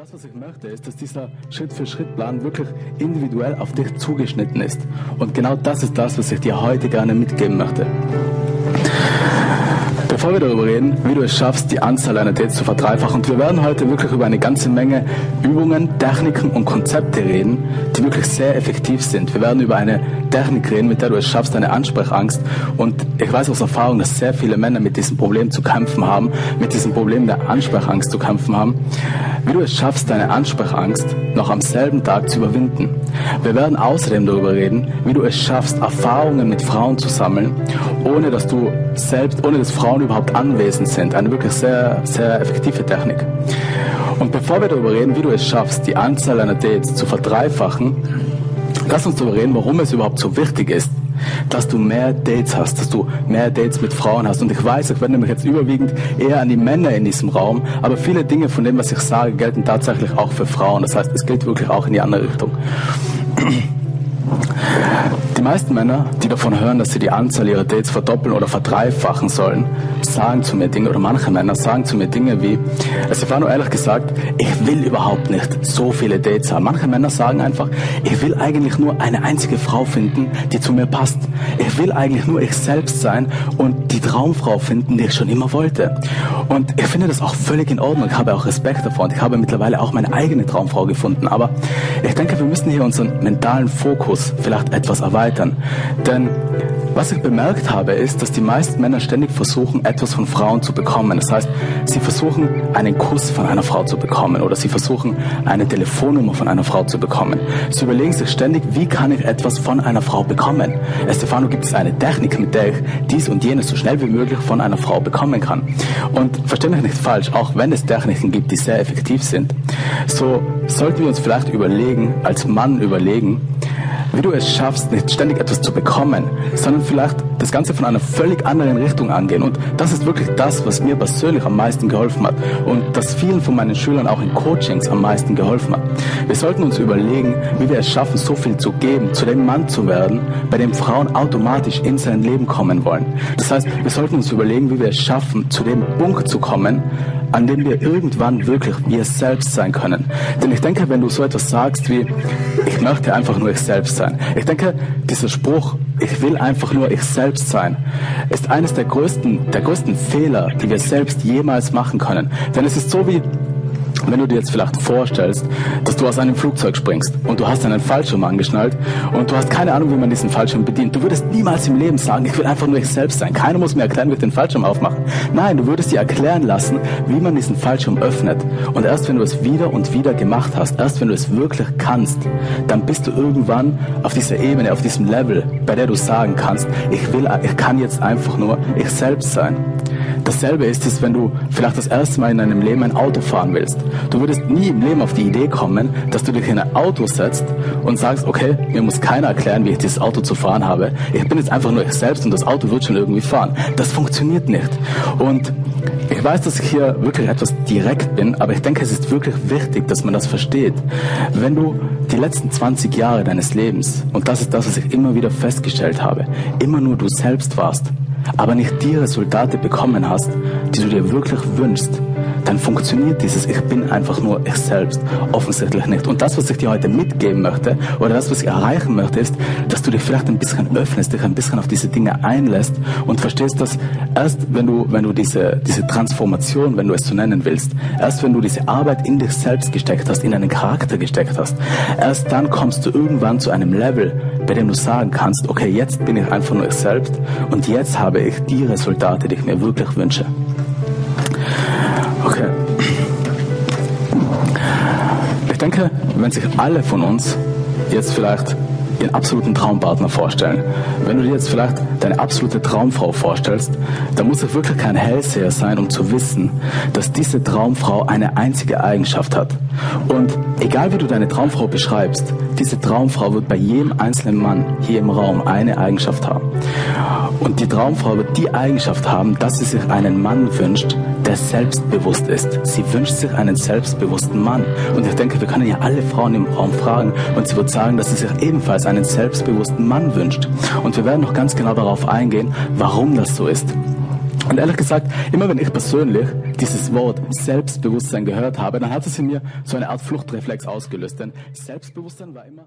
das, was ich möchte, ist, dass dieser Schritt-für-Schritt-Plan wirklich individuell auf dich zugeschnitten ist. Und genau das ist das, was ich dir heute gerne mitgeben möchte. Bevor wir darüber reden, wie du es schaffst, die Anzahl deiner Dates zu verdreifachen, und wir werden heute wirklich über eine ganze Menge Übungen, Techniken und Konzepte reden, die wirklich sehr effektiv sind. Wir werden über eine Technik reden, mit der du es schaffst, deine Ansprechangst. Und ich weiß aus Erfahrung, dass sehr viele Männer mit diesem Problem zu kämpfen haben, mit diesem Problem der Ansprechangst zu kämpfen haben. Wie du es schaffst, deine Ansprechangst noch am selben Tag zu überwinden. Wir werden außerdem darüber reden, wie du es schaffst, Erfahrungen mit Frauen zu sammeln, ohne dass du selbst, ohne dass Frauen überhaupt anwesend sind. Eine wirklich sehr, sehr effektive Technik. Und bevor wir darüber reden, wie du es schaffst, die Anzahl deiner Dates zu verdreifachen, lass uns darüber reden, warum es überhaupt so wichtig ist, dass du mehr Dates hast, dass du mehr Dates mit Frauen hast. Und ich weiß, ich wende mich jetzt überwiegend eher an die Männer in diesem Raum, aber viele Dinge von dem, was ich sage, gelten tatsächlich auch für Frauen. Das heißt, es gilt wirklich auch in die andere Richtung. Die meisten Männer, die davon hören, dass sie die Anzahl ihrer Dates verdoppeln oder verdreifachen sollen, sagen zu mir Dinge, oder manche Männer sagen zu mir Dinge wie, also ich war nur ehrlich gesagt, ich will überhaupt nicht so viele Dates haben. Manche Männer sagen einfach, ich will eigentlich nur eine einzige Frau finden, die zu mir passt. Ich will eigentlich nur ich selbst sein und die Traumfrau finden, die ich schon immer wollte. Und ich finde das auch völlig in Ordnung. Ich habe auch Respekt davor und ich habe mittlerweile auch meine eigene Traumfrau gefunden. Aber ich denke, wir müssen hier unseren mentalen Fokus vielleicht etwas erweitern erweitern. Denn was ich bemerkt habe, ist, dass die meisten Männer ständig versuchen, etwas von Frauen zu bekommen. Das heißt, sie versuchen, einen Kuss von einer Frau zu bekommen oder sie versuchen, eine Telefonnummer von einer Frau zu bekommen. Sie überlegen sich ständig, wie kann ich etwas von einer Frau bekommen? Estefano, gibt es eine Technik, mit der ich dies und jenes so schnell wie möglich von einer Frau bekommen kann? Und verstehe mich nicht falsch, auch wenn es Techniken gibt, die sehr effektiv sind, so sollten wir uns vielleicht überlegen, als Mann überlegen, wie du es schaffst, nicht ständig etwas zu bekommen, sondern vielleicht das Ganze von einer völlig anderen Richtung angehen. Und das ist wirklich das, was mir persönlich am meisten geholfen hat und das vielen von meinen Schülern auch in Coachings am meisten geholfen hat. Wir sollten uns überlegen, wie wir es schaffen, so viel zu geben, zu dem Mann zu werden, bei dem Frauen automatisch in sein Leben kommen wollen. Das heißt, wir sollten uns überlegen, wie wir es schaffen, zu dem Punkt zu kommen, an dem wir irgendwann wirklich wir selbst sein können. Denn ich denke, wenn du so etwas sagst wie, ich möchte einfach nur ich selbst sein. Ich denke, dieser Spruch, ich will einfach nur ich selbst sein, ist eines der größten, der größten Fehler, die wir selbst jemals machen können. Denn es ist so wie, wenn du dir jetzt vielleicht vorstellst, dass du aus einem Flugzeug springst und du hast einen Fallschirm angeschnallt und du hast keine Ahnung, wie man diesen Fallschirm bedient. Du würdest niemals im Leben sagen, ich will einfach nur ich selbst sein. Keiner muss mir erklären, wie ich den Fallschirm aufmache. Nein, du würdest dir erklären lassen, wie man diesen Fallschirm öffnet. Und erst wenn du es wieder und wieder gemacht hast, erst wenn du es wirklich kannst, dann bist du irgendwann auf dieser Ebene, auf diesem Level, bei der du sagen kannst, ich will, ich kann jetzt einfach nur ich selbst sein. Dasselbe ist es, wenn du vielleicht das erste Mal in deinem Leben ein Auto fahren willst. Du würdest nie im Leben auf die Idee kommen, dass du dich in ein Auto setzt und sagst, okay, mir muss keiner erklären, wie ich dieses Auto zu fahren habe. Ich bin jetzt einfach nur ich selbst und das Auto wird schon irgendwie fahren. Das funktioniert nicht. Und ich weiß, dass ich hier wirklich etwas direkt bin, aber ich denke, es ist wirklich wichtig, dass man das versteht. Wenn du die letzten 20 Jahre deines Lebens, und das ist das, was ich immer wieder festgestellt habe, immer nur du selbst warst, aber nicht die Resultate bekommen hast, die du dir wirklich wünschst, dann funktioniert dieses Ich bin einfach nur ich selbst offensichtlich nicht. Und das, was ich dir heute mitgeben möchte, oder das, was ich erreichen möchte, ist, dass du dich vielleicht ein bisschen öffnest, dich ein bisschen auf diese Dinge einlässt und verstehst, dass erst wenn du, wenn du diese, diese Transformation, wenn du es so nennen willst, erst wenn du diese Arbeit in dich selbst gesteckt hast, in deinen Charakter gesteckt hast, erst dann kommst du irgendwann zu einem Level, bei dem du sagen kannst, okay, jetzt bin ich einfach nur ich selbst und jetzt habe ich die Resultate, die ich mir wirklich wünsche. Denke, wenn sich alle von uns jetzt vielleicht ihren absoluten Traumpartner vorstellen. Wenn du dir jetzt vielleicht deine absolute Traumfrau vorstellst, dann muss es wirklich kein Hellseher sein, um zu wissen, dass diese Traumfrau eine einzige Eigenschaft hat. Und egal wie du deine Traumfrau beschreibst, diese Traumfrau wird bei jedem einzelnen Mann hier im Raum eine Eigenschaft haben. Und die Traumfrau wird die Eigenschaft haben, dass sie sich einen Mann wünscht, der selbstbewusst ist. Sie wünscht sich einen selbstbewussten Mann. Und ich denke, wir können ja alle Frauen im Raum fragen und sie wird sagen, dass sie sich ebenfalls einen selbstbewussten Mann wünscht. Und wir werden noch ganz genau darauf eingehen, warum das so ist. Und ehrlich gesagt, immer wenn ich persönlich dieses Wort Selbstbewusstsein gehört habe, dann hat es in mir so eine Art Fluchtreflex ausgelöst. Denn Selbstbewusstsein war immer